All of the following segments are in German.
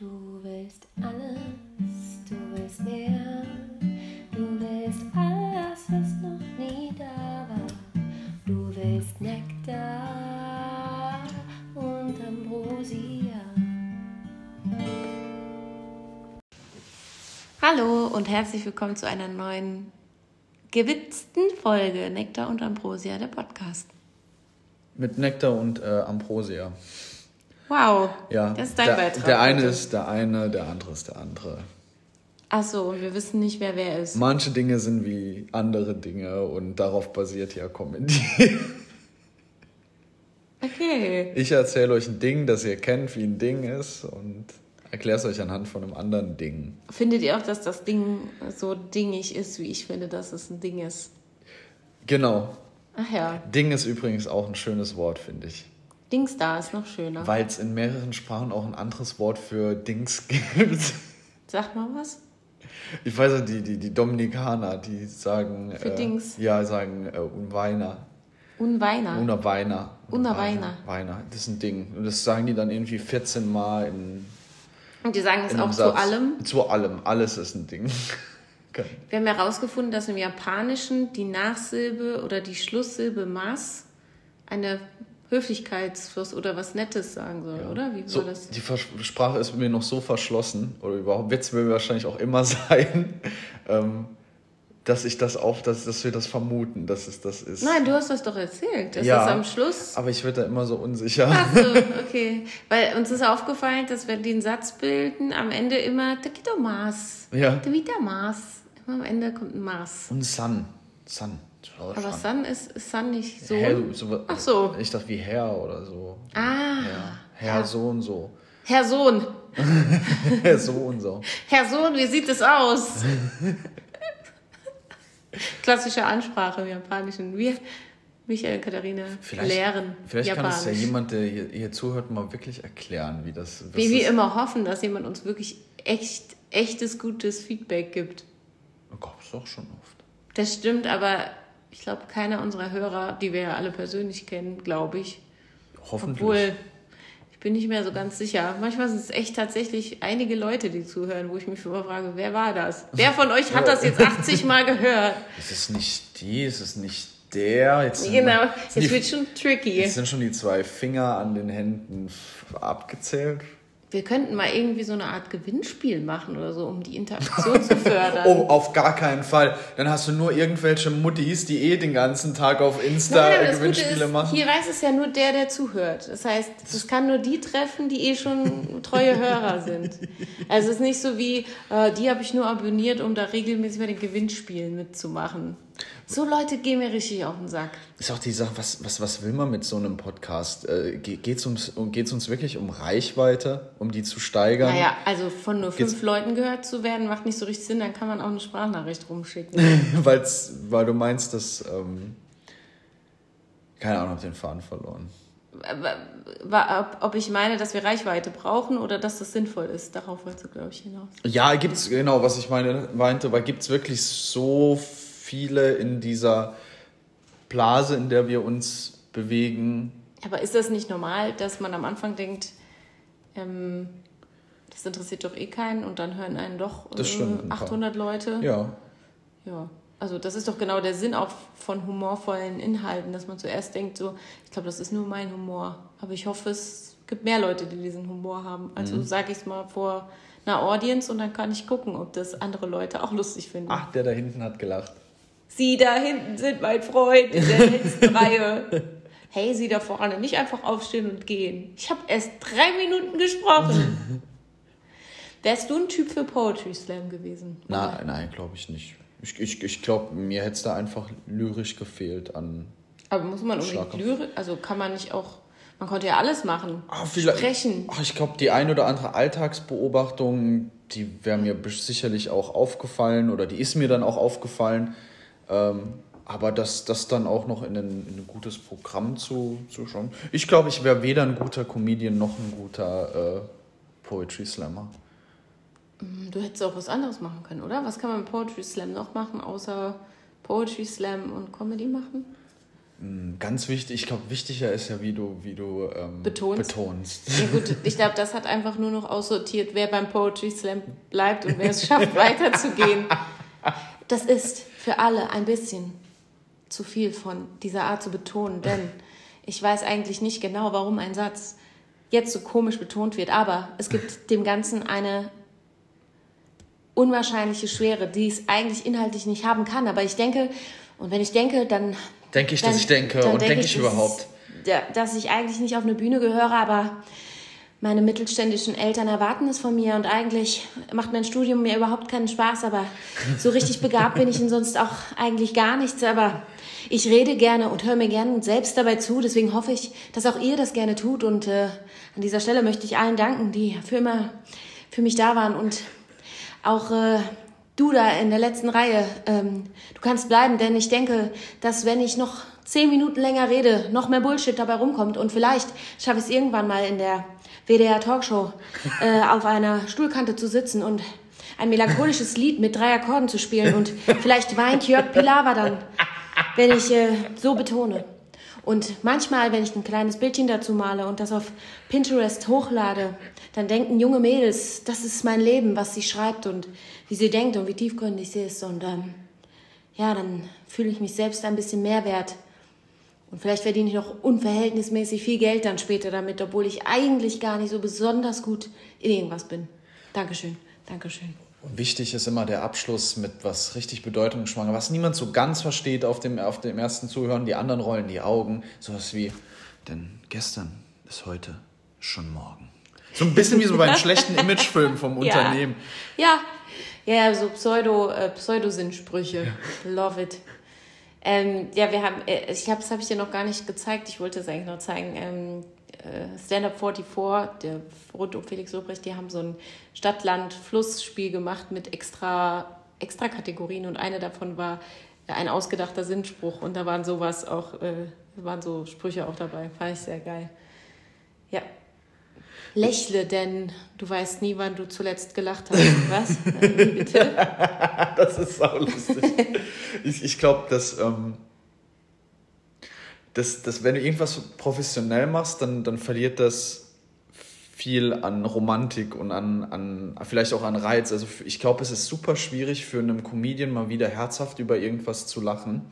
Du willst alles, du willst mehr. Du willst alles, was noch nie da war. Du willst Nektar und Ambrosia. Hallo und herzlich willkommen zu einer neuen gewitzten Folge Nektar und Ambrosia, der Podcast. Mit Nektar und äh, Ambrosia. Wow, Ja. das ist dein der, Beitrag. Der eine ist der eine, der andere ist der andere. Ach so, und wir wissen nicht, wer wer ist. Manche Dinge sind wie andere Dinge und darauf basiert ja Comedy. Okay. Ich erzähle euch ein Ding, das ihr kennt, wie ein Ding ist und erkläre es euch anhand von einem anderen Ding. Findet ihr auch, dass das Ding so dingig ist, wie ich finde, dass es ein Ding ist? Genau. Ach ja, Ding ist übrigens auch ein schönes Wort, finde ich. Dings da ist noch schöner. Weil es in mehreren Sprachen auch ein anderes Wort für Dings gibt. Sag mal was. Ich weiß ja, die, die, die Dominikaner, die sagen. Für äh, Dings? Ja, sagen äh, Unweiner. Unweiner. Una Weiner. Una Weiner. Das ist ein Ding. Und das sagen die dann irgendwie 14 Mal in, Und die sagen es auch einem zu Satz. allem. Zu allem. Alles ist ein Ding. Okay. Wir haben herausgefunden, dass im Japanischen die Nachsilbe oder die Schlusssilbe Mas eine Höflichkeitsfluss oder was Nettes sagen soll, oder? Wie so, war das? Die Vers Sprache ist mir noch so verschlossen, oder überhaupt wird es mir wahrscheinlich auch immer sein, ähm, dass ich das auch, dass, dass wir das vermuten, dass es das ist. Nein, du hast das doch erzählt. Das Ja. ist am Schluss. Aber ich werde da immer so unsicher. Ach so, okay. Weil uns ist aufgefallen, dass wir den Satz bilden, am Ende immer Takito Mas. Ja. Takito. Immer am Ende kommt ein Mas. Und Sun. Sun. Aber Sun ist, ist Sun nicht so. Herr, so, Ach so. Ich dachte wie Herr oder so. Ah. Ja. Herr so und so. Herr Sohn. Herr so und so. Herr Sohn, wie sieht es aus? Klassische Ansprache im Japanischen. Wir, Michael und Katharina, lehren vielleicht kann es ja Japanisch. jemand, der hier, hier zuhört, mal wirklich erklären, wie das Wie wir immer hoffen, dass jemand uns wirklich echt, echtes, gutes Feedback gibt. Gott, ist doch schon oft. Das stimmt, aber ich glaube, keiner unserer Hörer, die wir ja alle persönlich kennen, glaube ich. Hoffentlich. Obwohl, ich bin nicht mehr so ganz sicher. Manchmal sind es echt tatsächlich einige Leute, die zuhören, wo ich mich immer frage, wer war das? Wer von euch hat das jetzt 80 Mal gehört? es ist nicht die, es ist nicht der. Jetzt Genau, jetzt wird schon tricky. jetzt sind schon die zwei Finger an den Händen abgezählt. Wir könnten mal irgendwie so eine Art Gewinnspiel machen oder so, um die Interaktion zu fördern. Oh, auf gar keinen Fall. Dann hast du nur irgendwelche Muttis, die eh den ganzen Tag auf Insta Nein, Gewinnspiele ist, machen. hier weiß es ja nur der, der zuhört. Das heißt, es kann nur die treffen, die eh schon treue Hörer sind. Also es ist nicht so wie, äh, die habe ich nur abonniert, um da regelmäßig bei den Gewinnspielen mitzumachen. So Leute gehen mir richtig auf den Sack. Ist auch die Sache, was, was, was will man mit so einem Podcast? Äh, Geht es uns, geht's uns wirklich um Reichweite, um die zu steigern? Naja, also von nur fünf Geht's- Leuten gehört zu werden, macht nicht so richtig Sinn, dann kann man auch eine Sprachnachricht rumschicken. Weil's, weil du meinst, dass. Ähm, keine Ahnung, hab den Faden verloren. Ob, ich meine, dass wir Reichweite brauchen oder dass das sinnvoll ist. Darauf wolltest du, glaube ich, hinaus. Ja, gibt's, genau, was ich meine, meinte, weil gibt es wirklich so viele in dieser Blase, in der wir uns bewegen? Aber ist das nicht normal, dass man am Anfang denkt, ähm, das interessiert doch eh keinen und dann hören einen doch äh, stimmt, ein paar. 800 Leute? Ja. Ja. Also das ist doch genau der Sinn auch von humorvollen Inhalten, dass man zuerst denkt, so, ich glaube, das ist nur mein Humor. Aber ich hoffe, es gibt mehr Leute, die diesen Humor haben. Also Mhm. sage ich es mal vor einer Audience und dann kann ich gucken, ob das andere Leute auch lustig finden. Ach, der da hinten hat gelacht. Sie da hinten sind mein Freund in der letzten Reihe. Hey, Sie da vorne, nicht einfach aufstehen und gehen. Ich habe erst drei Minuten gesprochen. Wärst du ein Typ für Poetry Slam gewesen? Na, nein, glaube ich nicht. Ich, ich, ich glaube, mir hätte es da einfach lyrisch gefehlt an. Aber muss man unbedingt. Lyrik, also kann man nicht auch, man konnte ja alles machen. Ah, Sprechen. Ach, ich glaube, die ein oder andere Alltagsbeobachtung, die wäre mir sicherlich auch aufgefallen oder die ist mir dann auch aufgefallen. Ähm, aber das, das dann auch noch in ein, in ein gutes Programm zu, zu schauen. Ich glaube, ich wäre weder ein guter Comedian noch ein guter äh, Poetry Slammer. Du hättest auch was anderes machen können, oder? Was kann man mit Poetry Slam noch machen, außer Poetry Slam und Comedy machen? Mm, Ganz wichtig, ich glaube, wichtiger ist ja, wie du, wie du ähm, Betonst. betonst. Ja gut, ich glaube, das hat einfach nur noch aussortiert, wer beim Poetry Slam bleibt und wer es schafft, weiterzugehen. Das ist für alle ein bisschen zu viel von dieser Art zu betonen, denn ich weiß eigentlich nicht genau, warum ein Satz jetzt so komisch betont wird, aber es gibt dem Ganzen eine unwahrscheinliche Schwere, die es eigentlich inhaltlich nicht haben kann. Aber ich denke, und wenn ich denke, dann Denke ich, dann- dass ich denke und denke ich dass es- überhaupt. dass ich eigentlich nicht auf eine Bühne gehöre, aber meine mittelständischen Eltern erwarten es von mir und eigentlich macht mein Studium mir überhaupt keinen Spaß, aber so richtig begabt bin ich in sonst auch eigentlich gar nichts, aber ich rede gerne und höre mir gerne selbst dabei zu, deswegen hoffe ich, dass auch ihr das gerne tut. Und äh, an dieser Stelle möchte ich allen danken, die für immer für mich da waren. Und auch äh, du da in der letzten Reihe, ähm, du kannst bleiben, denn ich denke, dass wenn ich noch zehn Minuten länger rede, noch mehr Bullshit dabei rumkommt. Und vielleicht schaffe ich es irgendwann mal in der WDR Talkshow äh, auf einer Stuhlkante zu sitzen und ein melancholisches Lied mit drei Akkorden zu spielen und vielleicht weint Jörg Pilawa dann, wenn ich äh, so betone. Und manchmal, wenn ich ein kleines Bildchen dazu male und das auf Pinterest hochlade, dann denken junge Mädels, das ist mein Leben, was sie schreibt und wie sie denkt und wie tiefgründig sie ist. Und ähm, ja, dann fühle ich mich selbst ein bisschen mehr wert. Und vielleicht verdiene ich noch unverhältnismäßig viel Geld dann später damit, obwohl ich eigentlich gar nicht so besonders gut in irgendwas bin. Dankeschön, Dankeschön. Und wichtig ist immer der Abschluss mit was richtig bedeutungsschwanger, was niemand so ganz versteht auf dem, auf dem ersten Zuhören. Die anderen rollen die Augen. Sowas wie, denn gestern ist heute schon morgen. So ein bisschen wie so beim schlechten Imagefilm vom Ja. Unternehmen. Ja, ja, so Pseudo, äh, Pseudosinsprüche. Love it. Ähm, ja, wir haben, äh, ich habe, das habe ich dir noch gar nicht gezeigt. Ich wollte es eigentlich noch zeigen. Ähm, äh, Stand Up 44, der rund um Felix Lobrecht, die haben so ein Stadt-Land-Fluss-Spiel gemacht mit extra, extra Kategorien und eine davon war ein ausgedachter Sinnspruch und da waren sowas auch, äh, waren so Sprüche auch dabei. Fand ich sehr geil. Ja. Lächle, denn du weißt nie, wann du zuletzt gelacht hast. Was? Wie bitte? Das ist sau lustig. ich ich glaube, dass, ähm, dass, dass wenn du irgendwas professionell machst, dann, dann verliert das viel an Romantik und an, an vielleicht auch an Reiz. Also ich glaube, es ist super schwierig für einen Comedian mal wieder herzhaft über irgendwas zu lachen,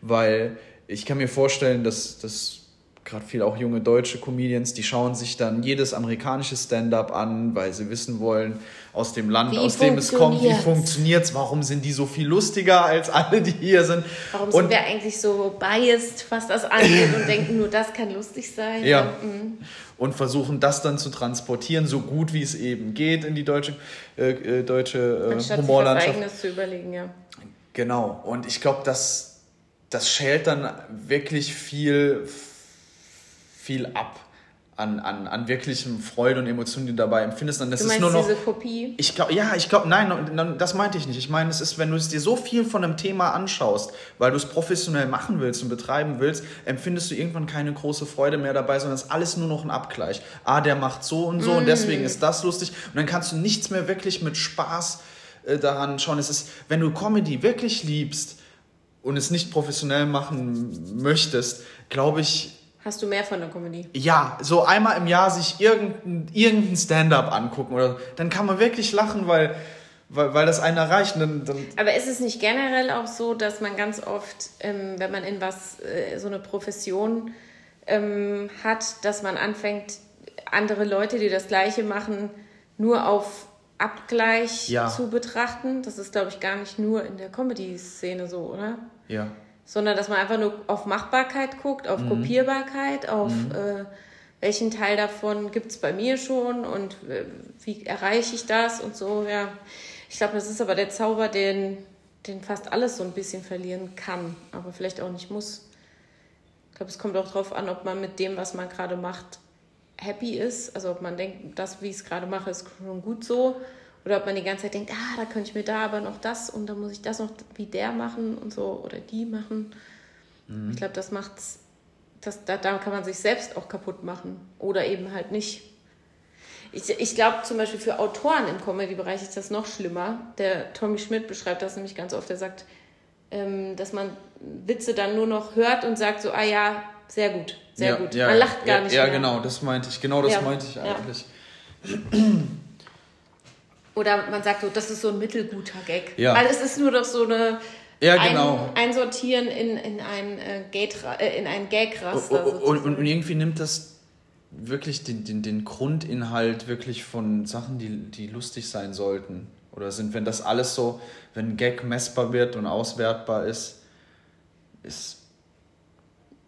weil ich kann mir vorstellen, dass, dass gerade viele auch junge deutsche Comedians, die schauen sich dann jedes amerikanische Stand-up an, weil sie wissen wollen, aus dem Land, Wie aus dem es kommt, wie funktioniert's? funktioniert es, warum sind die so viel lustiger als alle, die hier sind. Warum Und- sind wir eigentlich so biased, was das angeht und denken, nur das kann lustig sein? Ja. Mhm. Und versuchen das dann zu transportieren, so gut wie es eben geht in die deutsche, äh, äh, deutsche äh, Anstatt sich Humorlandschaft. Eigenes zu überlegen, ja. Genau. Und ich glaube, das, das schält dann wirklich viel, viel ab an, an, an wirklichem Freude und Emotionen, die du dabei empfindest. Und das Du ist meinst nur noch. diese Kopie? Ich glaube, ja, ich glaube, nein, das meinte ich nicht. Ich meine, es ist, wenn du es dir so viel von einem Thema anschaust, weil du es professionell machen willst und betreiben willst, empfindest du irgendwann keine große Freude mehr dabei, sondern es ist alles nur noch ein Abgleich. Ah, der macht so und so und deswegen ist das lustig. Und dann kannst du nichts mehr wirklich mit Spaß äh, daran schauen. Es ist, wenn du Comedy wirklich liebst und es nicht professionell machen möchtest, glaube ich, Hast du mehr von der Comedy? ja, so einmal im Jahr sich irgendein, irgendein Stand-up angucken oder dann kann man wirklich lachen, weil, weil, weil das einen erreicht. Und dann, dann, Aber ist es nicht generell auch so, dass man ganz oft, ähm, wenn man in was, äh, so eine Profession ähm, hat, dass man anfängt, andere Leute, die das Gleiche machen, nur auf Abgleich Ja. zu betrachten? Das ist, glaube ich, gar nicht nur in der Comedy-Szene so, oder? ja. Sondern dass man einfach nur auf Machbarkeit guckt, auf Kopierbarkeit, auf äh, welchen Teil davon gibt es bei mir schon und äh, wie erreiche ich das und so, ja. Ich glaube, das ist aber der Zauber, den, den fast alles so ein bisschen verlieren kann, aber vielleicht auch nicht muss. Ich glaube, es kommt auch darauf an, ob man mit dem, was man gerade macht, happy ist. Also ob man denkt, das, wie ich es gerade mache, ist schon gut so. Oder ob man die ganze Zeit denkt, ah, da könnte ich mir da aber noch das und dann muss ich das noch wie der machen und so oder die machen. Ich glaube, das macht's, das, da, da kann man sich selbst auch kaputt machen. Oder eben halt nicht. Ich, ich glaube zum Beispiel für Autoren im Comedy-Bereich ist das noch schlimmer. Der Tommy Schmidt beschreibt das nämlich ganz oft. Er sagt, ähm, dass man Witze dann nur noch hört und sagt so, ah ja, sehr gut, sehr ja, gut. Ja, man lacht gar ja, nicht Ja, mehr. genau, das meinte ich. Genau das meinte ich eigentlich. Oder man sagt so, das ist so ein mittelguter Gag. Ja. Weil es ist nur doch so eine Ja, genau. ein, Einsortieren in, in ein, äh, äh, in ein Gag-Raster. Und, und, und irgendwie nimmt das wirklich den, den, den Grundinhalt wirklich von Sachen, die, die lustig sein sollten. Oder sind, wenn das alles so, wenn ein Gag messbar wird und auswertbar ist, ist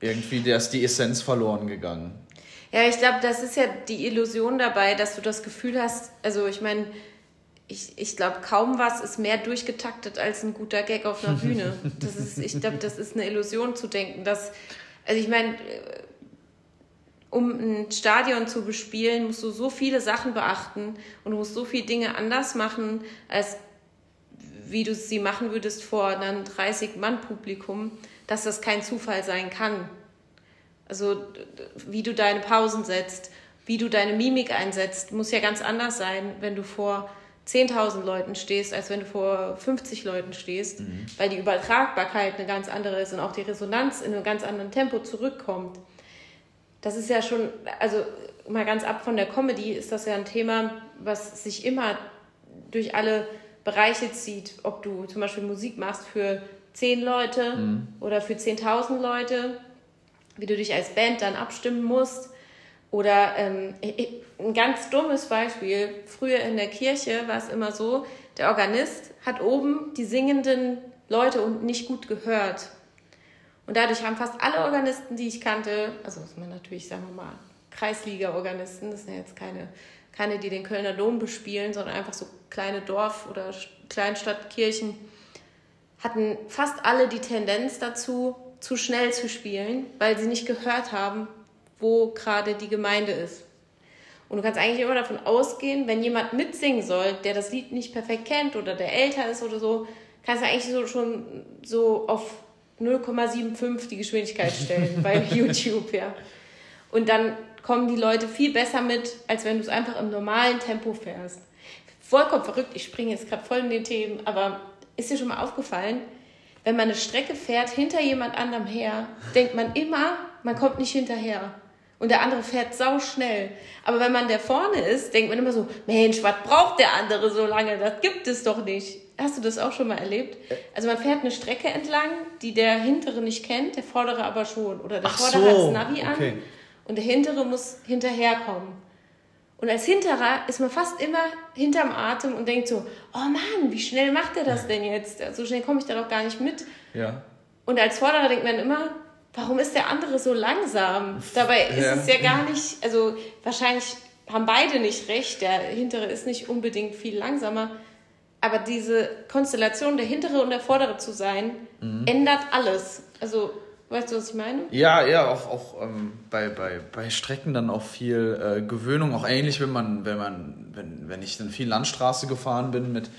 irgendwie da ist die Essenz verloren gegangen. Ja, ich glaube, das ist ja die Illusion dabei, dass du das Gefühl hast, also ich meine, ich, ich glaube, kaum was ist mehr durchgetaktet als ein guter Gag auf einer Bühne. Das ist, ich glaube, das ist eine Illusion zu denken, dass, also ich meine, äh, um ein Stadion zu bespielen, musst du so viele Sachen beachten und du musst so viele Dinge anders machen, als wie du sie machen würdest vor einem 30-Mann-Publikum, dass das kein Zufall sein kann. Also wie du deine Pausen setzt, wie du deine Mimik einsetzt, muss ja ganz anders sein, wenn du vor 10.000 Leuten stehst, als wenn du vor 50 Leuten stehst, weil die Übertragbarkeit eine ganz andere ist und auch die Resonanz in einem ganz anderen Tempo zurückkommt. Das ist ja schon, also mal ganz ab von der Comedy, ist das ja ein Thema, was sich immer durch alle Bereiche zieht. Ob du zum Beispiel Musik machst für 10 Leute oder für 10.000 Leute, wie du dich als Band dann abstimmen musst. Oder ähm, ein ganz dummes Beispiel, früher in der Kirche war es immer so, der Organist hat oben die singenden Leute und nicht gut gehört. Und dadurch haben fast alle Organisten, die ich kannte, also das sind natürlich, sagen wir mal, Kreisliga-Organisten, das sind ja jetzt keine, keine, die den Kölner Dom bespielen, sondern einfach so kleine Dorf- oder Kleinstadtkirchen, hatten fast alle die Tendenz dazu, zu schnell zu spielen, weil sie nicht gehört haben, wo gerade die Gemeinde ist. Und du kannst eigentlich immer davon ausgehen, wenn jemand mitsingen soll, der das Lied nicht perfekt kennt oder der älter ist oder so, kannst du eigentlich so schon so auf 0,75 die Geschwindigkeit stellen bei YouTube, ja. Und dann kommen die Leute viel besser mit, als wenn du es einfach im normalen Tempo fährst. Vollkommen verrückt, ich springe jetzt gerade voll in den Themen, aber ist dir schon mal aufgefallen, wenn man eine Strecke fährt hinter jemand anderem her, denkt man immer, man kommt nicht hinterher. Und der andere fährt sau schnell. Aber wenn man der vorne ist, denkt man immer so, Mensch, was braucht der andere so lange? Das gibt es doch nicht. Hast du das auch schon mal erlebt? Also man fährt eine Strecke entlang, die der hintere nicht kennt, der vordere aber schon. Oder der Ach vordere so, hat das Navi an okay. und der hintere muss hinterherkommen. Und als Hinterer ist man fast immer hinterm Atem und denkt so, oh Mann, wie schnell macht er das denn jetzt? So schnell komme ich da doch gar nicht mit. Ja. Und als Vorderer denkt man immer, warum ist der andere so langsam? Dabei ist Ja. es ja gar nicht, also wahrscheinlich haben beide nicht recht, der Hintere ist nicht unbedingt viel langsamer. Aber diese Konstellation, der Hintere und der Vordere zu sein, Mhm. ändert alles. Also, weißt du, was ich meine? Ja, ja, auch, auch ähm, bei, bei, bei Strecken dann auch viel äh, Gewöhnung, auch ähnlich, wenn man, wenn man, wenn, wenn ich dann viel Landstraße gefahren bin mit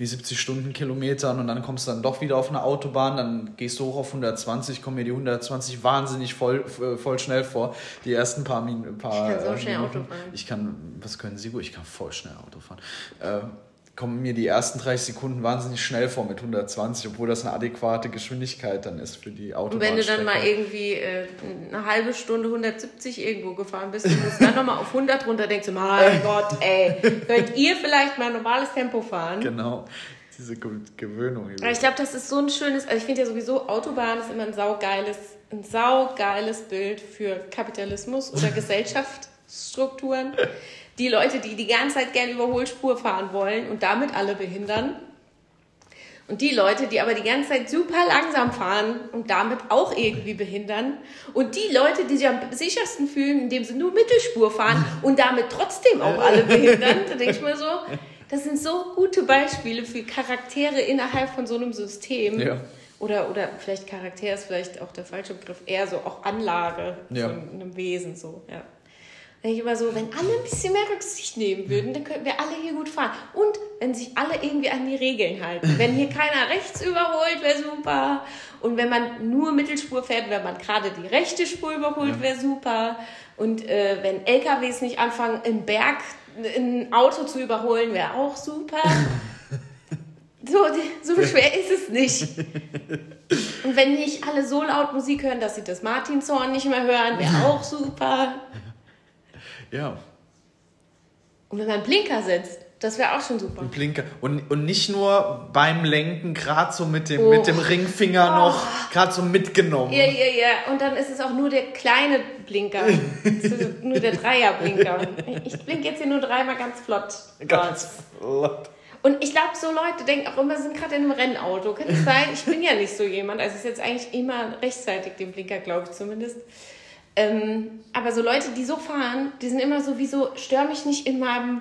wie 70 Stundenkilometern und dann kommst du dann doch wieder auf eine Autobahn, dann gehst du hoch auf 120, kommen mir die 120 wahnsinnig voll, äh, voll schnell vor. Die ersten paar Minuten. Paar, Ich kann so äh, schnell Minuten. Auto fahren. Ich kann, was können Sie gut? Ich kann voll schnell Auto fahren. Äh, kommen mir die ersten 30 Sekunden wahnsinnig schnell vor mit 120, obwohl das eine adäquate Geschwindigkeit dann ist für die Autobahn. Und wenn du dann mal irgendwie äh, eine halbe Stunde 170 irgendwo gefahren bist und musst dann nochmal auf 100 runter, denkst du, mein Gott, ey, könnt ihr vielleicht mal normales Tempo fahren? Genau, diese Ge Gewöhnung. Aber ich glaube, das ist so ein schönes, also ich finde ja sowieso, Autobahn ist immer ein saugeiles, ein saugeiles Bild für Kapitalismus oder Gesellschaftsstrukturen. Die Leute, die die ganze Zeit gerne Überholspur fahren wollen und damit alle behindern. Und die Leute, die aber die ganze Zeit super langsam fahren und damit auch irgendwie behindern. Und die Leute, die sich am sichersten fühlen, indem sie nur Mittelspur fahren und damit trotzdem auch alle behindern. Da denke ich mir so, das sind so gute Beispiele für Charaktere innerhalb von so einem System. Ja. Oder, oder vielleicht Charakter ist vielleicht auch der falsche Begriff, eher so auch Anlage Ja. von einem Wesen so, ja. Denke ich immer so, wenn alle ein bisschen mehr Rücksicht nehmen würden, dann könnten wir alle hier gut fahren. Und wenn sich alle irgendwie an die Regeln halten. Wenn hier keiner rechts überholt, wäre super. Und wenn man nur Mittelspur fährt, wenn man gerade die rechte Spur überholt, wäre super. Und äh, wenn LKWs nicht anfangen, im Berg ein Auto zu überholen, wäre auch super. So, so schwer ist es nicht. Und wenn nicht alle so laut Musik hören, dass sie das Martinshorn nicht mehr hören, wäre auch super. Ja. Und wenn man einen Blinker setzt, das wäre auch schon super. Ein Blinker. Und, und nicht nur beim Lenken, gerade so mit dem, Oh. mit dem Ringfinger noch, gerade so mitgenommen. Ja, ja, ja. Und dann ist es auch nur der kleine Blinker. Nur der Dreierblinker. Ich blinke jetzt hier nur dreimal ganz flott. Ganz flott. Und ich glaube, so Leute denken auch immer, sind gerade in einem Rennauto. Kann es sein? Ich bin ja nicht so jemand. Also es ist jetzt eigentlich immer rechtzeitig den Blinker, glaube ich zumindest. Ähm, aber so Leute, die so fahren, die sind immer so wie so, stör mich nicht in meinem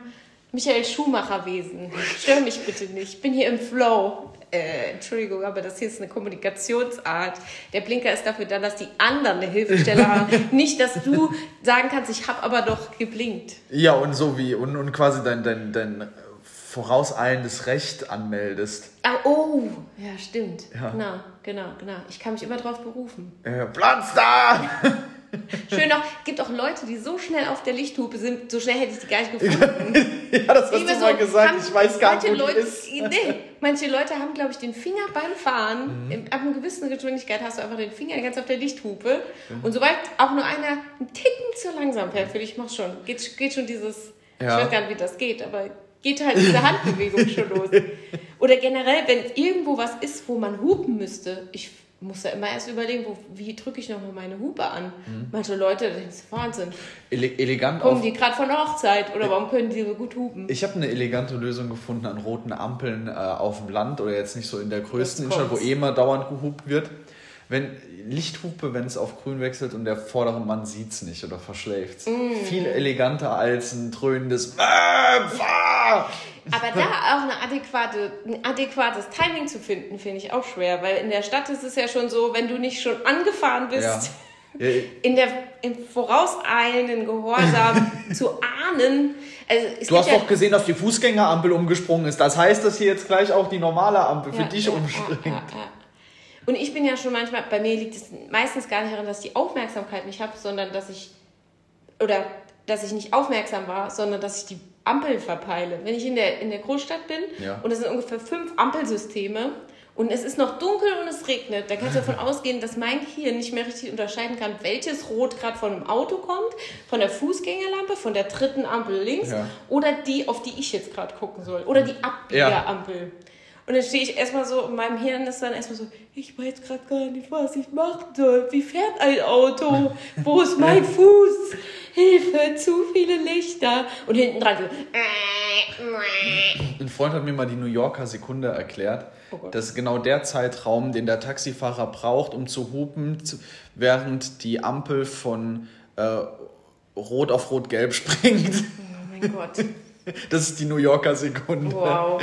Michael Schumacher-Wesen. Stör mich bitte nicht. Ich bin hier im Flow. Äh, Entschuldigung, aber das hier ist eine Kommunikationsart. Der Blinker ist dafür da, dass die anderen eine Hilfestelle haben. Nicht, dass du sagen kannst, ich habe aber doch geblinkt. Ja, und so wie, und, und quasi dein, dein, dein vorauseilendes Recht anmeldest. Ah, oh, ja, stimmt. Ja. Genau, genau, genau. Ich kann mich immer drauf berufen. Äh, Platz da! Schön auch, gibt auch Leute, die so schnell auf der Lichthupe sind, so schnell hätte ich die gar nicht gefunden. ja, das hast du mal gesagt. Ich weiß gar nicht, manche wo Leute, die ist. Nee, manche Leute haben, glaube ich, den Finger beim Fahren. Mhm. Ab einer gewissen Geschwindigkeit hast du einfach den Finger ganz auf der Lichthupe. Und sobald auch nur einer einen Ticken zu langsam fährt, für dich machst schon, geht, geht schon dieses, Ja. ich weiß gar nicht, wie das geht, aber geht halt diese Handbewegung schon los. Oder generell, wenn irgendwo was ist, wo man hupen müsste, ich muss da immer erst überlegen, wo, wie drücke ich nochmal meine Hupe an. Mhm. Manche Leute, das ist Wahnsinn. Ele elegant Kommen die gerade von der Hochzeit oder warum können die so gut hupen? Ich habe eine elegante Lösung gefunden an roten Ampeln äh, auf dem Land oder jetzt nicht so in der größten Innenstadt, wo eh immer dauernd gehupt wird. Wenn Lichthupe, wenn es auf grün wechselt und der vordere Mann sieht's nicht oder verschläft's. Mm. Viel eleganter als ein dröhnendes äh! Aber da auch eine adäquate, ein adäquates Timing zu finden, finde ich auch schwer, weil in der Stadt ist es ja schon so, wenn du nicht schon angefahren bist, Ja. Ja, in der, im vorauseilenden Gehorsam zu ahnen. Also es Du hast ja, doch gesehen, dass die Fußgängerampel umgesprungen ist. Das heißt, dass hier jetzt gleich auch die normale Ampel für dich umspringt. Ja, ja, ja. Und ich bin ja schon manchmal, bei mir liegt es meistens gar nicht daran, dass ich die Aufmerksamkeit nicht habe, sondern dass ich, oder dass ich nicht aufmerksam war, sondern dass ich die Ampel verpeile. Wenn ich in der, in der Großstadt bin Ja. und es sind ungefähr fünf Ampelsysteme und es ist noch dunkel und es regnet, dann kannst du davon ausgehen, dass mein Gehirn nicht mehr richtig unterscheiden kann, welches Rot gerade von einem Auto kommt, von der Fußgängerlampe, von der dritten Ampel links Ja. oder die, auf die ich jetzt gerade gucken soll. Oder die Abbiegerampel. Und dann stehe ich erstmal so, in meinem Hirn ist dann erstmal so, ich weiß gerade gar nicht, was ich machen soll. Wie fährt ein Auto? Wo ist mein Fuß? Hilfe, zu viele Lichter. Und hinten dran so, Ein Freund hat mir mal die New Yorker Sekunde erklärt. Oh das ist genau der Zeitraum, den der Taxifahrer braucht, um zu hupen, während die Ampel von äh, Rot auf Rot-Gelb springt. oh mein Gott. Das ist die New Yorker Sekunde. Wow.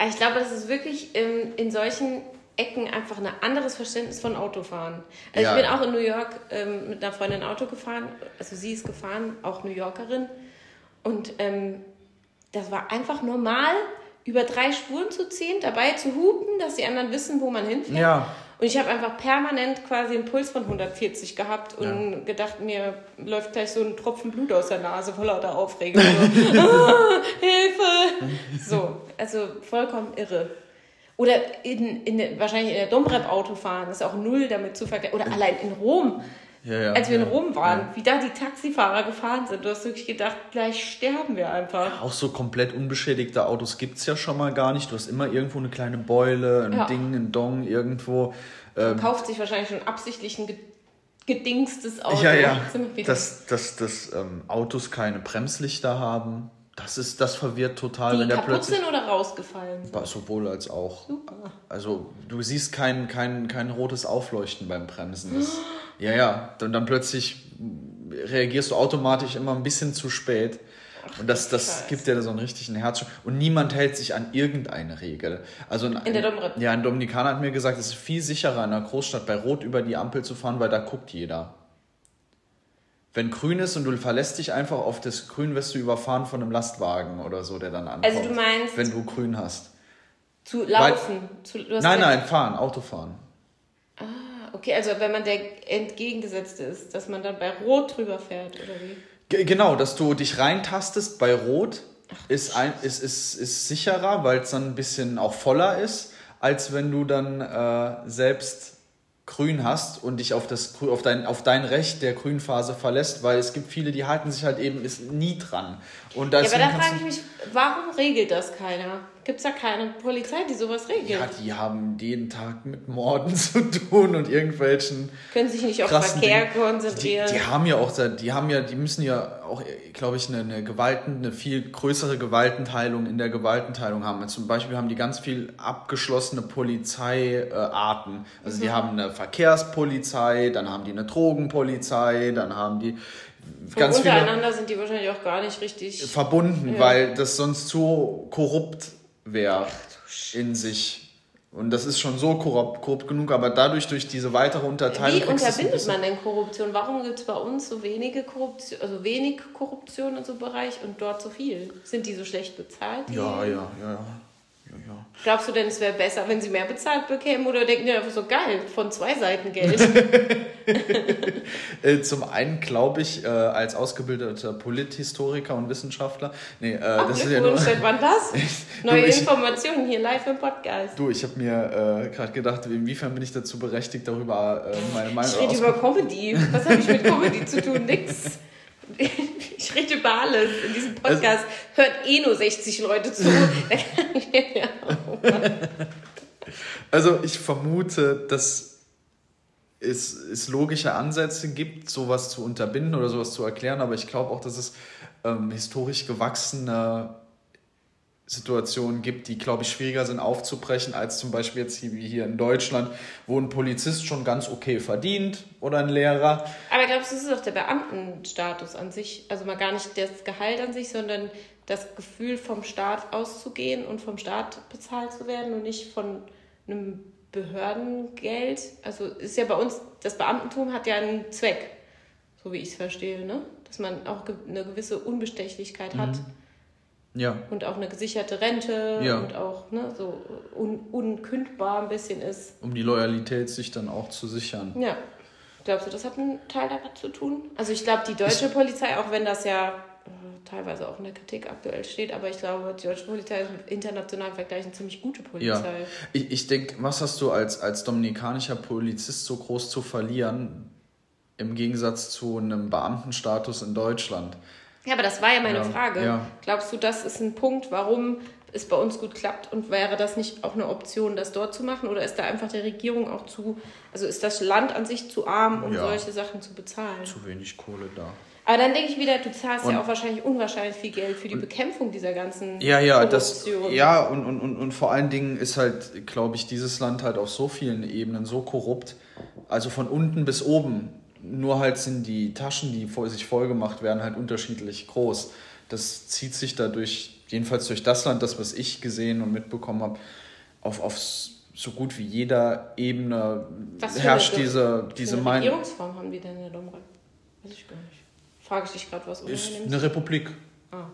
Aber ich glaube, das ist wirklich ähm, in solchen Ecken einfach ein anderes Verständnis von Autofahren. Also Ja. ich bin auch in New York ähm, mit einer Freundin Auto gefahren. Also sie ist gefahren, auch New Yorkerin. Und ähm, das war einfach normal, über drei Spuren zu ziehen, dabei zu hupen, dass die anderen wissen, wo man hinfährt. Ja. Und ich habe einfach permanent quasi einen Puls von 140 gehabt und gedacht, mir läuft gleich so ein Tropfen Blut aus der Nase vor lauter Aufregung. So, ah, Hilfe! So, also vollkommen irre. Oder in, in, der- wahrscheinlich in der Domrep-Auto fahren, ist auch null damit zu vergleichen. Oder allein in Rom, Ja, ja, als wir ja, in Rom waren, wie da die Taxifahrer gefahren sind. Du hast wirklich gedacht, gleich sterben wir einfach. Auch so komplett unbeschädigte Autos gibt es ja schon mal gar nicht. Du hast immer irgendwo eine kleine Beule, ein. Ding, ein Dong irgendwo. Kauft sich wahrscheinlich schon absichtlich ein ge- gedingstes Auto. Ja, ja. Sind Dass, dass, dass ähm, Autos keine Bremslichter haben, das, ist, das verwirrt total, die wenn der plötzlich. sind oder rausgefallen? War Sowohl als auch. Super. Also du siehst kein, kein, kein rotes Aufleuchten beim Bremsen. Das, ja, ja. Und dann plötzlich reagierst du automatisch immer ein bisschen zu spät. Und das, das Scheiße. gibt dir da so einen richtigen Herzschlag. Und niemand hält sich an irgendeine Regel. Also ein, In der Domrep. Ja, ein Dominikaner hat mir gesagt, es ist viel sicherer in einer Großstadt bei Rot über die Ampel zu fahren, weil da guckt jeder. Wenn grün ist und du verlässt dich einfach auf das Grün, wirst du überfahren von einem Lastwagen oder so, der dann ankommt. Also du meinst- Wenn du grün hast. Zu laufen. zu, du hast Nein, nein, fahren, Autofahren. Okay, also wenn man der entgegengesetzte ist, dass man dann bei Rot drüber fährt, oder wie? Ge- Genau, dass du dich reintastest bei Rot ist, ein, ist, ist, ist sicherer, weil es dann ein bisschen auch voller ist, als wenn du dann äh, selbst grün hast und dich auf, das, auf, dein, auf dein Recht der Grünphase verlässt, weil es gibt viele, die halten sich halt eben ist nie dran. Und ja, aber da frage ich mich, warum regelt das keiner? Gibt es da keine Polizei, die sowas regelt? Ja, die haben jeden Tag mit Morden zu tun und irgendwelchen. Können sich nicht auf Verkehr Dinge. konzentrieren. Die, die, haben ja auch, die haben ja, die müssen ja auch, glaube ich, eine, eine Gewalten, eine viel größere Gewaltenteilung in der Gewaltenteilung haben. Zum Beispiel haben die ganz viel abgeschlossene Polizeiarten. Also mhm. die haben eine Verkehrspolizei, dann haben die eine Drogenpolizei, dann haben die ganz untereinander viele sind die wahrscheinlich auch gar nicht richtig verbunden, ja. weil das sonst zu korrupt wäre in sich. Und das ist schon so korrupt, korrupt genug, aber dadurch, durch diese weitere Unterteilung. Wie unterbindet man denn Korruption? Warum gibt es bei uns so wenige Korruption, also wenig Korruption in so einem Bereich und dort so viel? Sind die so schlecht bezahlt? Ja, ja, ja, ja. Ja. Glaubst du denn, es wäre besser, wenn sie mehr bezahlt bekämen oder denken die einfach so geil, von zwei Seiten Geld? Äh, zum einen glaube ich, äh, als ausgebildeter Polithistoriker und Wissenschaftler, nee, äh, Ach, das ist ja nur. Seit wann das? Neue du, ich, Informationen hier live im Podcast. Du, ich habe mir äh, gerade gedacht, inwiefern bin ich dazu berechtigt, darüber äh, meine Meinung zu Ich rede über Comedy. Was habe ich mit Comedy zu tun? Nix. Ich rede über alles. In diesem Podcast also, hört eh nur 60 Leute zu. also ich vermute, dass es, es logische Ansätze gibt, sowas zu unterbinden oder sowas zu erklären, aber ich glaube auch, dass es ähm, historisch gewachsene Situationen gibt, die, glaube ich, schwieriger sind aufzubrechen, als zum Beispiel jetzt hier, wie hier in Deutschland, wo ein Polizist schon ganz okay verdient oder ein Lehrer. Aber glaubst du, das ist doch der Beamtenstatus an sich, also mal gar nicht das Gehalt an sich, sondern das Gefühl vom Staat auszugehen und vom Staat bezahlt zu werden und nicht von einem Behördengeld. Also ist ja bei uns, das Beamtentum hat ja einen Zweck, so wie ich es verstehe, ne? dass man auch eine gewisse Unbestechlichkeit hat. Ja. Und auch eine gesicherte Rente ja. und auch ne, so un unkündbar ein bisschen ist. Um die Loyalität sich dann auch zu sichern. Ja. Glaubst du, das hat einen Teil damit zu tun? Also ich glaube, die deutsche ich Polizei, auch wenn das ja äh, teilweise auch in der Kritik aktuell steht, aber ich glaube, die deutsche Polizei ist im internationalen Vergleich eine ziemlich gute Polizei. Ja. Ich, ich denke, was hast du als, als dominikanischer Polizist so groß zu verlieren, im Gegensatz zu einem Beamtenstatus in Deutschland? Ja, aber das war ja meine ja, Frage. Ja. Glaubst du, das ist ein Punkt, warum es bei uns gut klappt und wäre das nicht auch eine Option, das dort zu machen? Oder ist da einfach der Regierung auch zu, also ist das Land an sich zu arm, um ja. solche Sachen zu bezahlen? Zu wenig Kohle da. Aber dann denke ich wieder, du zahlst und, ja auch wahrscheinlich unwahrscheinlich viel Geld für die Bekämpfung dieser ganzen Ja, ja, das, ja und, und, und, und vor allen Dingen ist halt, glaube ich, dieses Land halt auf so vielen Ebenen so korrupt, also von unten bis oben nur halt sind die Taschen, die sich vollgemacht werden, halt unterschiedlich groß. Das zieht sich dadurch, jedenfalls durch das Land, das, was ich gesehen und mitbekommen habe, auf, auf so gut wie jeder Ebene herrscht eine, diese, diese Meinung. Welche Regierungsform haben die denn in der Domrep? Weiß ich gar nicht. Frage ich dich gerade, was Ist eine Republik. Ah.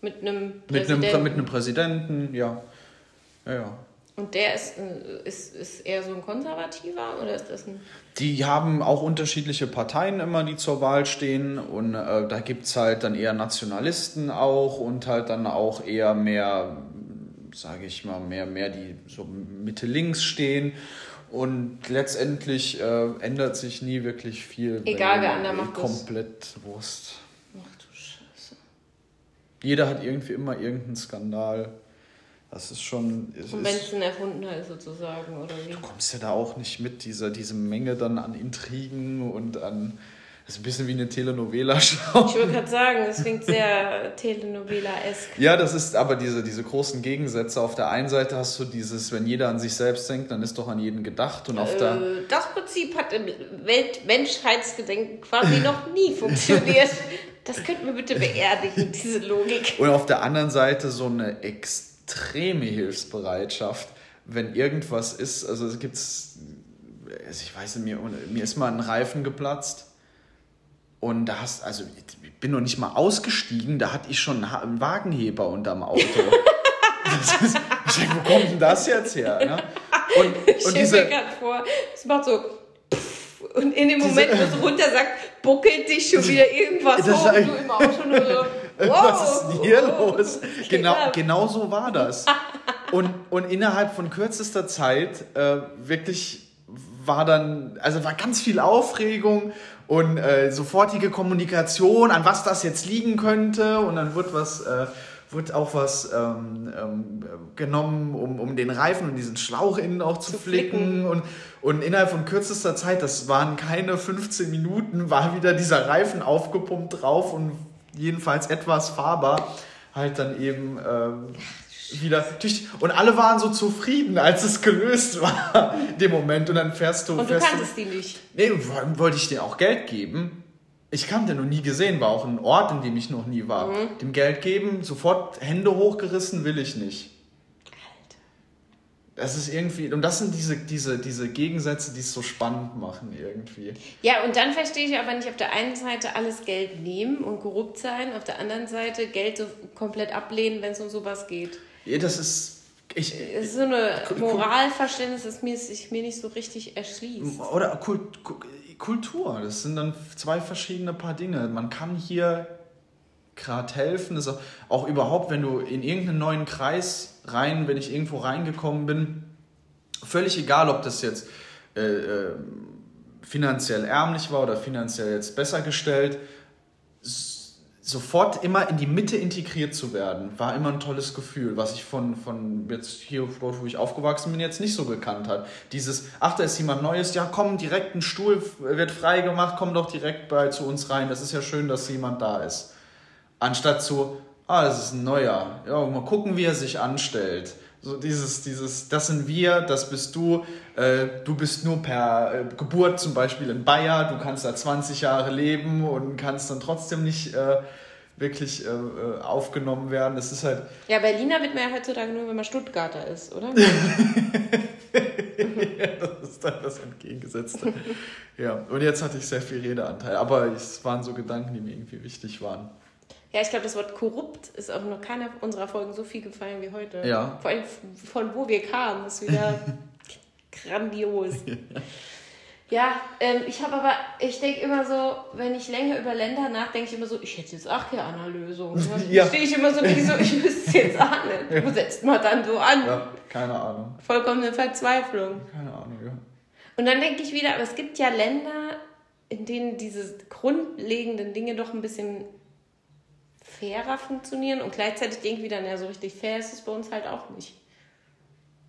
Mit einem Präsidenten? Mit einem, mit einem Präsidenten, ja. Ja, ja. Und der ist, äh, ist, ist eher so ein konservativer oder ist das ein. Die haben auch unterschiedliche Parteien immer, die zur Wahl stehen. Und äh, da gibt es halt dann eher Nationalisten auch und halt dann auch eher mehr, sage ich mal, mehr, mehr die so Mitte links stehen. Und letztendlich äh, ändert sich nie wirklich viel. Egal wer andere macht. Komplett das. Wurst. Ach du Scheiße. Jeder hat irgendwie immer irgendeinen Skandal. Das ist schon. Es Vom Menschen erfunden halt sozusagen, oder wie? Du kommst ja da auch nicht mit, dieser, diese Menge dann an Intrigen und an. Das ist ein bisschen wie eine Telenovela-Show. Ich würde gerade sagen, das klingt sehr Telenovela-esk. Ja, das ist aber diese, diese großen Gegensätze. Auf der einen Seite hast du dieses, wenn jeder an sich selbst denkt, dann ist doch an jeden gedacht. Und auf äh, der das Prinzip hat im Welt-Menschheitsgedenken quasi noch nie funktioniert. Das könnten wir bitte beerdigen, diese Logik. Und auf der anderen Seite so eine extrem extreme Hilfsbereitschaft, wenn irgendwas ist. Also es gibt also ich weiß nicht, mir, mir ist mal ein Reifen geplatzt und da hast, also ich bin noch nicht mal ausgestiegen, da hatte ich schon einen Wagenheber unterm Auto. ist, ich denke, wo kommt denn das jetzt her? Ne? Und, ich diese, mir gerade vor, es macht so und in dem Moment, wo es runter sagt, buckelt dich schon wieder irgendwas hoch, du im Auto nur so Was ist denn hier los? Genau, genau so war das. Und, und innerhalb von kürzester Zeit äh, wirklich war dann, also war ganz viel Aufregung und äh, sofortige Kommunikation, an was das jetzt liegen könnte. Und dann wird was, äh, wird auch was ähm, ähm, genommen, um, um den Reifen und diesen Schlauch innen auch zu, flicken. Und, und innerhalb von kürzester Zeit, das waren keine 15 Minuten, war wieder dieser Reifen aufgepumpt drauf und jedenfalls etwas fahrbar. Halt dann eben ähm, wieder. Und alle waren so zufrieden, als es gelöst war, in dem Moment. Und dann fährst du. Und du fährst kanntest die nicht. Nee, wollte ich dir auch Geld geben. Ich kannte den noch nie gesehen, war auch ein Ort, in dem ich noch nie war. Mhm. Dem Geld geben, sofort Hände hochgerissen, will ich nicht. Das ist irgendwie, und das sind diese, diese, diese Gegensätze, die es so spannend machen irgendwie. Ja, und dann verstehe ich aber nicht auf der einen Seite alles Geld nehmen und korrupt sein, auf der anderen Seite Geld so komplett ablehnen, wenn es um sowas geht. Ja, das ist, ich, Es ist so eine Moralverständnis, das mir, sich mir nicht so richtig erschließt. Oder Kult, Kultur, das sind dann zwei verschiedene Paar Dinge. Man kann hier gerade helfen, das auch, auch überhaupt, wenn du in irgendeinen neuen Kreis rein, wenn ich irgendwo reingekommen bin, völlig egal, ob das jetzt äh, äh, finanziell ärmlich war oder finanziell jetzt besser gestellt, sofort immer in die Mitte integriert zu werden, war immer ein tolles Gefühl, was ich von, von jetzt hier, dort, wo ich aufgewachsen bin, jetzt nicht so gekannt hat. Dieses, ach, da ist jemand Neues, ja, komm, direkt ein Stuhl wird frei gemacht, komm doch direkt bei, zu uns rein, das ist ja schön, dass jemand da ist. Anstatt zu, ah, das ist ein neuer, ja, mal gucken, wie er sich anstellt. So dieses, dieses, das sind wir, das bist du, äh, du bist nur per äh, Geburt zum Beispiel in Bayer, du kannst da 20 Jahre leben und kannst dann trotzdem nicht äh, wirklich äh, äh, aufgenommen werden. Das ist halt, Ja, Berliner wird man ja heutzutage nur, wenn man Stuttgarter ist, oder? das ist dann das Entgegengesetzte. ja, und jetzt hatte ich sehr viel Redeanteil, aber es waren so Gedanken, die mir irgendwie wichtig waren. Ja, ich glaube, das Wort korrupt ist auch noch keiner unserer Folgen so viel gefallen wie heute. Ja. Vor allem von wo wir kamen, ist wieder grandios. Ja, ähm, ich habe aber, ich denke immer so, wenn ich länger über Länder nachdenke, ich immer so, ich hätte jetzt auch gerne eine Lösung. Da Ja. stehe ich immer so, ich so, ich wüsste es jetzt auch nicht. Wo setzt man dann so an? Ja, keine Ahnung. Vollkommene Verzweiflung. Keine Ahnung, ja. Und dann denke ich wieder, aber es gibt ja Länder, in denen diese grundlegenden Dinge doch ein bisschen fairer funktionieren und gleichzeitig denke ich wieder, naja, so richtig fair ist es bei uns halt auch nicht.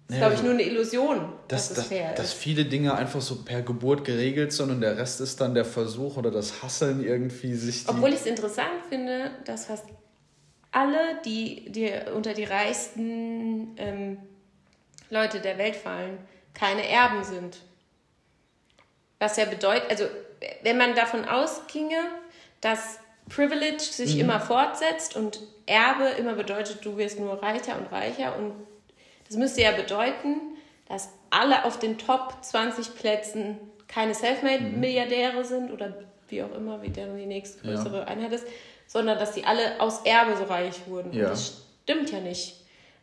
Das ist, Ja, glaube ich, so- nur eine Illusion, dass, dass, es dass, fair dass ist. viele Dinge einfach so per Geburt geregelt sind und der Rest ist dann der Versuch oder das Hasseln irgendwie sich. Obwohl ich es interessant finde, dass fast alle, die, die unter die reichsten ähm, Leute der Welt fallen, keine Erben sind. Was ja bedeutet, also wenn man davon ausginge, dass Privilege sich Mhm. immer fortsetzt und Erbe immer bedeutet, du wirst nur reicher und reicher und das müsste ja bedeuten, dass alle auf den Top 20 Plätzen keine Selfmade-Milliardäre sind oder wie auch immer, wie dann die nächste Ja. größere Einheit ist, sondern dass die alle aus Erbe so reich wurden. Ja. Und das stimmt ja nicht.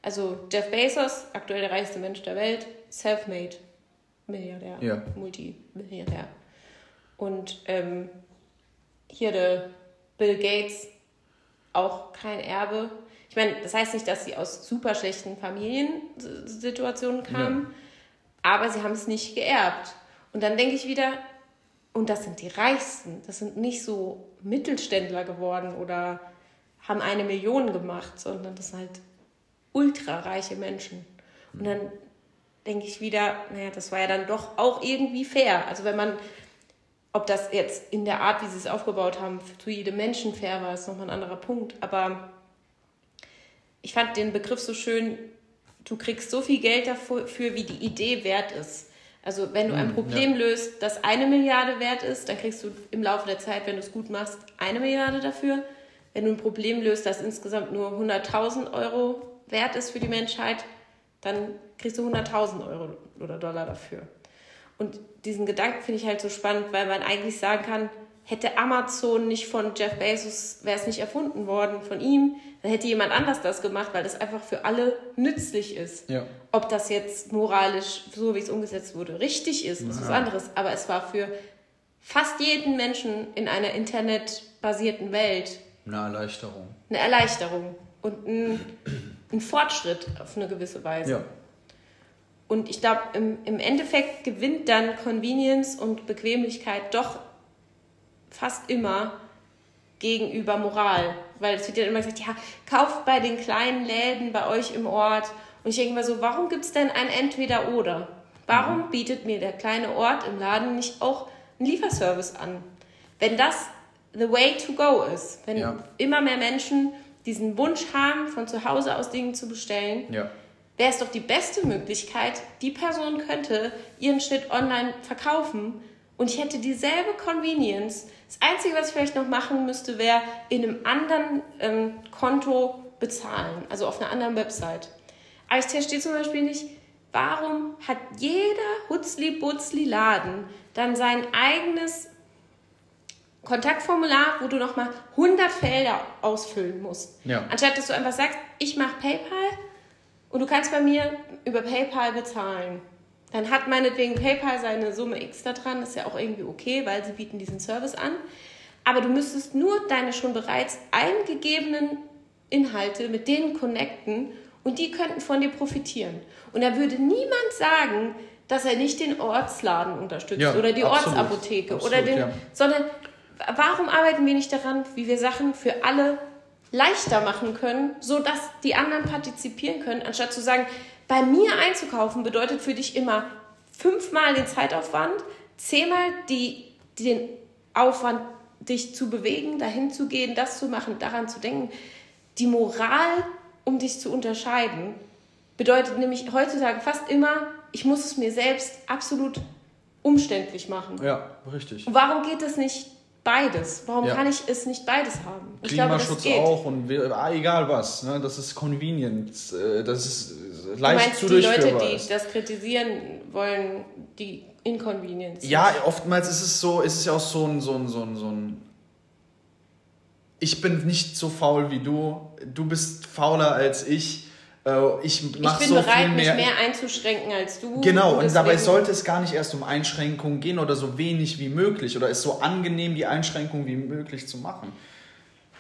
Also Jeff Bezos, aktuell der reichste Mensch der Welt, Selfmade Milliardär, Ja. Multimilliardär. Und ähm, hier der Bill Gates, auch kein Erbe. Ich meine, das heißt nicht, dass sie aus super schlechten Familiensituationen kamen, aber sie haben es nicht geerbt. Und dann denke ich wieder, und das sind die Reichsten, das sind nicht so Mittelständler geworden oder haben eine Million gemacht, sondern das sind halt ultra reiche Menschen. Und dann denke ich wieder, naja, das war ja dann doch auch irgendwie fair. Also wenn man, ob das jetzt in der Art, wie sie es aufgebaut haben, zu jedem Menschen fair war, ist nochmal ein anderer Punkt. Aber ich fand den Begriff so schön, du kriegst so viel Geld dafür, wie die Idee wert ist. Also wenn du ein Mm, Problem löst, das eine Milliarde wert ist, dann kriegst du im Laufe der Zeit, wenn du es gut machst, eine Milliarde dafür. Wenn du ein Problem löst, das insgesamt nur 100.000 Euro wert ist für die Menschheit, dann kriegst du 100.000 Euro oder Dollar dafür. Und diesen Gedanken finde ich halt so spannend, weil man eigentlich sagen kann, hätte Amazon nicht von Jeff Bezos, wäre es nicht erfunden worden von ihm, dann hätte jemand anders das gemacht, weil das einfach für alle nützlich ist. Ja. Ob das jetzt moralisch, so wie es umgesetzt wurde, richtig ist, ist was anderes. Aber es war für fast jeden Menschen in einer internetbasierten Welt Eine Erleichterung. Eine Erleichterung und ein, ein Fortschritt auf eine gewisse Weise. Ja. Und ich glaube, im, im Endeffekt gewinnt dann Convenience und Bequemlichkeit doch fast immer gegenüber Moral. Weil es wird ja immer gesagt, ja, kauft bei den kleinen Läden bei euch im Ort. Und ich denke immer so, warum gibt es denn ein Entweder-Oder? Warum bietet mir der kleine Ort im Laden nicht auch einen Lieferservice an? Wenn das the way to go ist, wenn Ja. immer mehr Menschen diesen Wunsch haben, von zu Hause aus Dinge zu bestellen, Ja. Wäre es doch die beste Möglichkeit, die Person könnte ihren Schnitt online verkaufen und ich hätte dieselbe Convenience. Das Einzige, was ich vielleicht noch machen müsste, wäre in einem anderen ähm, Konto bezahlen, also auf einer anderen Website. Aber ich verstehe zum Beispiel nicht, warum hat jeder Hutzli-Butzli-Laden dann sein eigenes Kontaktformular, wo du nochmal 100 Felder ausfüllen musst. Ja. Anstatt dass du einfach sagst, ich mache PayPal und du kannst bei mir über PayPal bezahlen. Dann hat meinetwegen PayPal seine Summe X da dran, ist ja auch irgendwie okay, weil sie bieten diesen Service an. Aber du müsstest nur deine schon bereits eingegebenen Inhalte mit denen connecten und die könnten von dir profitieren. Und da würde niemand sagen, dass er nicht den Ortsladen unterstützt Ja, oder die absolut. Ortsapotheke Absolut, oder den, ja. sondern warum arbeiten wir nicht daran, wie wir Sachen für alle leichter machen können, so dass die anderen partizipieren können, anstatt zu sagen, bei mir einzukaufen bedeutet für dich immer fünfmal den Zeitaufwand, zehnmal die, den Aufwand, dich zu bewegen, dahin zu gehen, das zu machen, daran zu denken. Die Moral, um dich zu unterscheiden, bedeutet nämlich heutzutage fast immer, ich muss es mir selbst absolut umständlich machen. Ja, richtig. Und warum geht es nicht beides? Warum Ja. kann ich es nicht beides haben? Ich Klimaschutz geht. auch und wir, ah, egal was. Ne? Das ist Convenience. äh, Das ist äh, Du leicht meinst zu die Leute, die ist. das kritisieren wollen, die Inconvenience? Ja, oftmals ist es so, ist es ja auch so ein, so ein, so ein, so ein. Ich bin nicht so faul wie du. Du bist fauler als ich. Äh, Ich mache bin so bereit, viel mich mehr. mehr einzuschränken als du. Genau, und dabei deswegen- sollte es gar nicht erst um Einschränkungen gehen oder so wenig wie möglich oder ist so angenehm, die Einschränkungen wie möglich zu machen.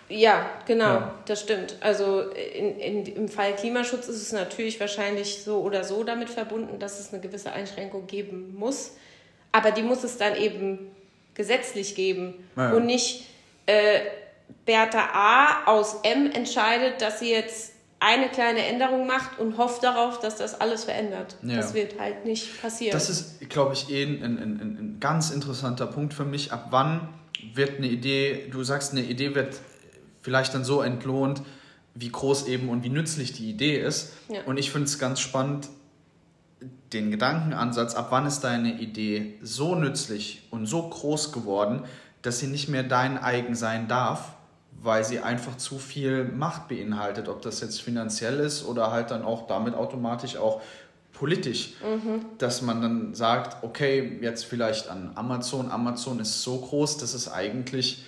Ja, genau, Ja. das stimmt. Also in, in, im Fall Klimaschutz ist es natürlich wahrscheinlich so oder so damit verbunden, dass es eine gewisse Einschränkung geben muss. Aber die muss es dann eben gesetzlich geben Ja. und nicht äh, Bertha A aus M entscheidet, dass sie jetzt eine kleine Änderung macht und hofft darauf, dass das alles verändert. Ja. Das wird halt nicht passieren. Das ist, glaube ich, eh ein, ein, ein, ein ganz interessanter Punkt für mich. Ab wann wird eine Idee, du sagst, eine Idee wird vielleicht dann so entlohnt, wie groß eben und wie nützlich die Idee ist. Ja. Und ich finde es ganz spannend, den Gedankenansatz, ab wann ist deine Idee so nützlich und so groß geworden, dass sie nicht mehr dein eigen sein darf, weil sie einfach zu viel Macht beinhaltet, ob das jetzt finanziell ist oder halt dann auch damit automatisch auch politisch, dass man dann sagt, okay, jetzt vielleicht an Amazon, Amazon ist so groß, dass es eigentlich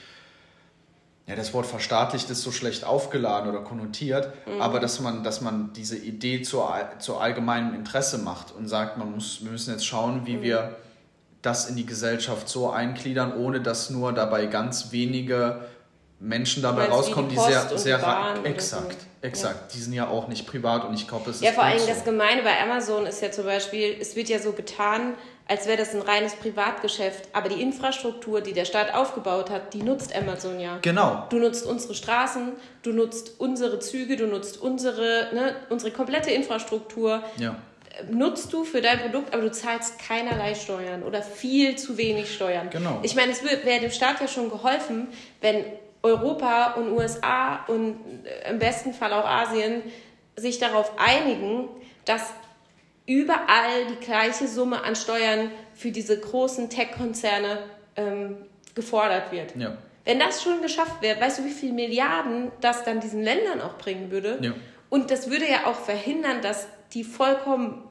ja, das Wort verstaatlicht ist so schlecht aufgeladen oder konnotiert, aber dass man, dass man diese Idee zur, zur allgemeinem Interesse macht und sagt, man muss, wir müssen jetzt schauen, wie wir das in die Gesellschaft so eingliedern, ohne dass nur dabei ganz wenige Menschen dabei meinst, rauskommen, die die, sehr, sehr Bahn exakt, so. exakt. Die sind ja auch nicht privat und ich glaube, das ist Ja, vor allem so. das Gemeine bei Amazon ist ja zum Beispiel, es wird ja so getan, als wäre das ein reines Privatgeschäft. Aber die Infrastruktur, die der Staat aufgebaut hat, die nutzt Amazon ja. Genau. Du nutzt unsere Straßen, du nutzt unsere Züge, du nutzt unsere, ne, unsere komplette Infrastruktur. Ja. Nutzt du für dein Produkt, aber du zahlst keinerlei Steuern oder viel zu wenig Steuern. Genau. Ich meine, es wär- wäre dem Staat ja schon geholfen, wenn Europa und USA und äh, im besten Fall auch Asien sich darauf einigen, dass überall die gleiche Summe an Steuern für diese großen Tech-Konzerne ähm, gefordert wird. Ja. Wenn das schon geschafft wäre, weißt du, wie viele Milliarden das dann diesen Ländern auch bringen würde? Ja. Und das würde ja auch verhindern, dass die vollkommen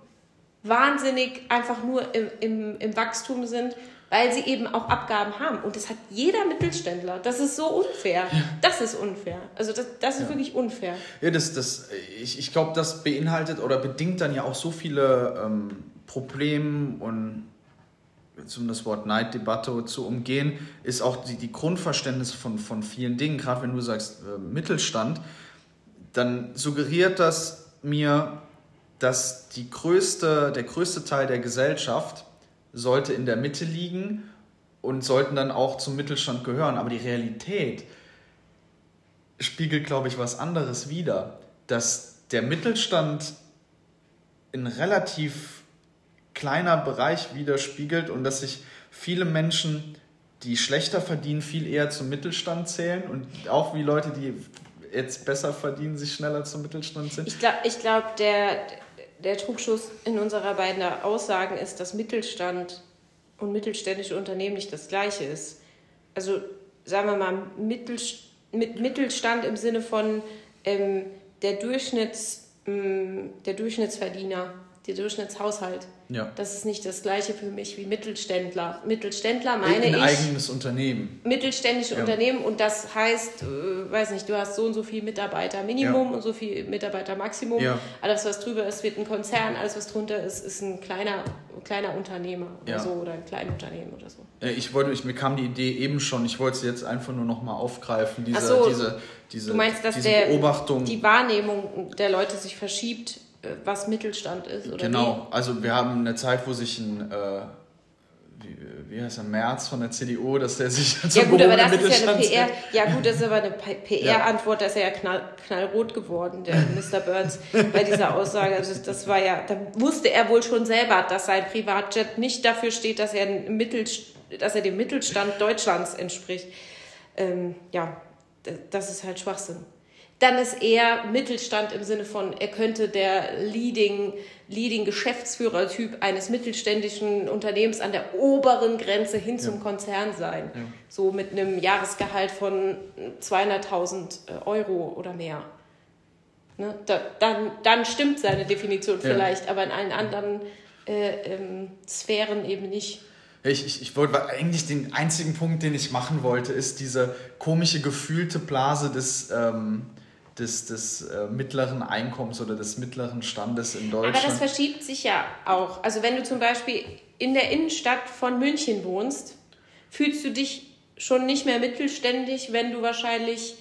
wahnsinnig einfach nur im, im, im Wachstum sind, weil sie eben auch Abgaben haben. Und das hat jeder Mittelständler. Das ist so unfair. Das ist unfair. Also das, das ist wirklich unfair. Ja, das, das, ich, ich glaube, das beinhaltet oder bedingt dann ja auch so viele ähm, Probleme und um das Wort Neiddebatte zu umgehen, ist auch die, die Grundverständnis von, von vielen Dingen, gerade wenn du sagst äh, Mittelstand, dann suggeriert das mir, dass die größte, der größte Teil der Gesellschaft sollte in der Mitte liegen und sollten dann auch zum Mittelstand gehören. Aber die Realität spiegelt, glaube ich, was anderes wider, dass der Mittelstand in relativ kleiner Bereich widerspiegelt und dass sich viele Menschen, die schlechter verdienen, viel eher zum Mittelstand zählen und auch wie Leute, die jetzt besser verdienen, sich schneller zum Mittelstand sind. Ich glaube, ich glaub, der, der Trugschluss in unserer beiden Aussagen ist, dass Mittelstand und mittelständische Unternehmen nicht das gleiche ist. Also sagen wir mal, Mittelstand, mit Mittelstand im Sinne von ähm, der, Durchschnitts, ähm, der Durchschnittsverdiener der Durchschnittshaushalt. Ja. Das ist nicht das gleiche für mich wie Mittelständler. Mittelständler meine Ein ich. Ein eigenes Unternehmen. Mittelständische ja. Unternehmen und das heißt, äh, weiß nicht, du hast so und so viel Mitarbeiter Minimum ja. und so viel Mitarbeiter Maximum. Ja. Alles, was drüber ist, wird ein Konzern. Alles, was drunter ist, ist ein kleiner, kleiner Unternehmer oder so oder ein Kleinunternehmen oder so. Ich wollte, ich, mir kam die Idee eben schon, ich wollte sie jetzt einfach nur noch mal aufgreifen, diese, so, diese, diese, du meinst, dass diese der, Beobachtung. die Wahrnehmung der Leute sich verschiebt was Mittelstand ist. Oder genau, wie? also wir haben eine Zeit, wo sich ein, äh, wie, wie heißt er, Merz von der CDU, dass der sich zum Ja gut, aber das ist ja eine PR, ja gut, das ist aber eine PR-Antwort, da ist er ja knall, knallrot geworden, der Mr. Burns, bei dieser Aussage. Also das war ja, da wusste er wohl schon selber, dass sein Privatjet nicht dafür steht, dass er, Mittel, dass er dem Mittelstand Deutschlands entspricht. Ähm, ja, das ist halt Schwachsinn dann ist er Mittelstand im Sinne von, er könnte der Leading, Leading Geschäftsführer-Typ eines mittelständischen Unternehmens an der oberen Grenze hin zum ja. Konzern sein. Ja. So mit einem Jahresgehalt von 200.000 äh, Euro oder mehr. Ne? Da, dann, dann stimmt seine Definition vielleicht, ja. aber in allen anderen äh, ähm, Sphären eben nicht. Ich, ich, ich wollte eigentlich den einzigen Punkt, den ich machen wollte, ist diese komische gefühlte Blase des ähm, des, des äh, mittleren Einkommens oder des mittleren Standes in Deutschland. Aber das verschiebt sich ja auch. Also wenn du zum Beispiel in der Innenstadt von München wohnst, fühlst du dich schon nicht mehr mittelständig, wenn du wahrscheinlich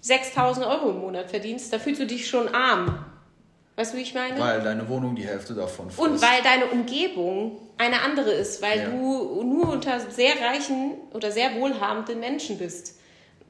6000 Euro im Monat verdienst. Da fühlst du dich schon arm. Weißt du, wie ich meine? Weil deine Wohnung die Hälfte davon frisst. Und weil deine Umgebung eine andere ist, weil ja. du nur unter sehr reichen oder sehr wohlhabenden Menschen bist.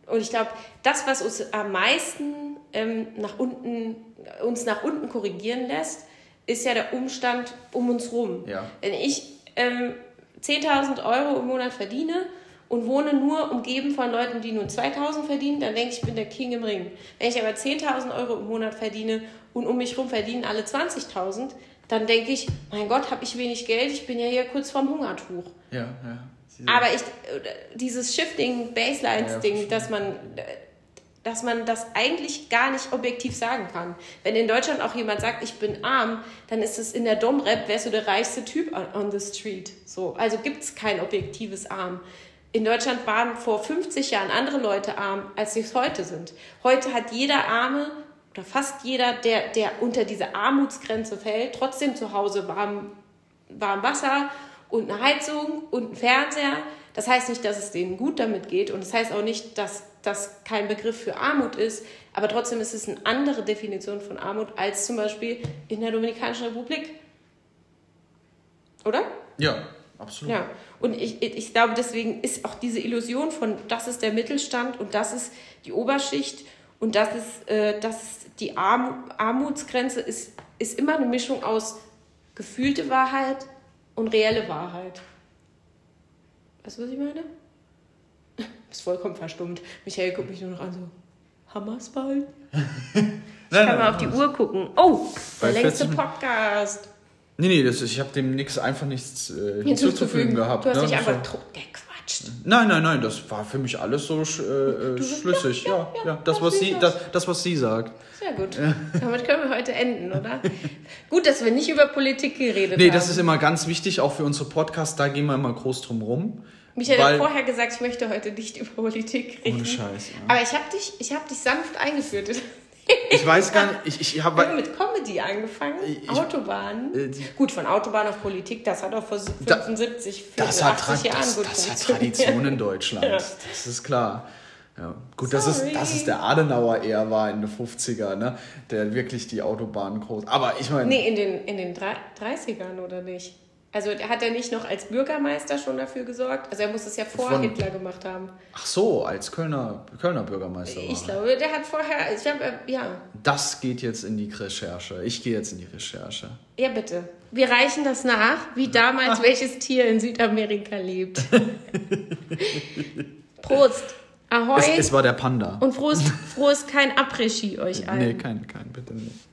Und ich glaube, das, was uns am meisten ähm, nach unten, uns nach unten korrigieren lässt, ist ja der Umstand um uns rum. Ja. Wenn ich ähm, 10.000 Euro im Monat verdiene und wohne nur umgeben von Leuten, die nur 2.000 verdienen, dann denke ich, ich bin der King im Ring. Wenn ich aber 10.000 Euro im Monat verdiene und um mich herum verdienen alle 20.000, dann denke ich, mein Gott, habe ich wenig Geld, ich bin ja hier kurz vorm Hungertuch. Ja, ja. Aber ich, dieses Shifting Baselines-Ding, ja, dass man, dass man das eigentlich gar nicht objektiv sagen kann. Wenn in Deutschland auch jemand sagt, ich bin arm, dann ist es in der Dom-Rap, wärst du der reichste Typ on the street. So, also gibt es kein objektives Arm. In Deutschland waren vor 50 Jahren andere Leute arm, als sie es heute sind. Heute hat jeder Arme oder fast jeder, der, der unter diese Armutsgrenze fällt, trotzdem zu Hause warm, warm Wasser und eine Heizung und ein Fernseher. Das heißt nicht, dass es denen gut damit geht und das heißt auch nicht, dass das kein Begriff für Armut ist, aber trotzdem ist es eine andere Definition von Armut als zum Beispiel in der Dominikanischen Republik. Oder? Ja, absolut. Ja, und ich, ich glaube, deswegen ist auch diese Illusion von, das ist der Mittelstand und das ist die Oberschicht und das ist, äh, das ist die Arm, Armutsgrenze, ist, ist immer eine Mischung aus gefühlte Wahrheit, und reelle Wahrheit. Weißt du, was ich meine? Du bist vollkommen verstummt. Michael guckt mich nur noch an so, Hammersball? Ich kann mal auf die Uhr gucken. Oh, der längste Podcast. Nee, nee, das, ich habe dem nichts einfach nichts äh, hinzuzufügen gehabt. Du hast ne? dich einfach gequatscht. Nein, nein, nein, das war für mich alles so äh, schlüssig. Ja, ja, ja, ja das, was sie, das, das, was sie sagt. Sehr gut. Damit können wir heute enden, oder? gut, dass wir nicht über Politik geredet nee, haben. Nee, das ist immer ganz wichtig, auch für unsere Podcasts, da gehen wir immer groß drum rum. Michael hat vorher gesagt, ich möchte heute nicht über Politik reden. Ohne Scheiß. Ja. Aber ich habe dich, hab dich sanft eingeführt Ich weiß gar nicht, ich, ich habe. mit Comedy angefangen, Ich- Autobahn. Äh, Gut, von Autobahn auf Politik, das hat auch vor Da- 75, Das hat, Tra 80 Jahren das, gut das hat. Tradition in Deutschland. Ja. Das ist klar. Ja. Gut, das ist, Sorry. dass es der Adenauer eher war in den 50er, ne? der wirklich die Autobahnen groß. Aber ich meine, Nee, in den, in den drei- 30ern oder nicht? Also hat er nicht noch als Bürgermeister schon dafür gesorgt? Also er muss es ja vor Von- Hitler gemacht haben. ach so, als Kölner, Kölner Bürgermeister. Ich glaube, der hat vorher, ich habe, äh, ja. Das geht jetzt in die Recherche. Ich gehe jetzt in die Recherche. Ja, bitte. Wir reichen das nach, wie damals welches Tier in Südamerika lebt. Prost. Ahoi. Es, es war der Panda. Und frohes, frohes kein Après-Ski euch allen. Nee, kein, kein, bitte nicht.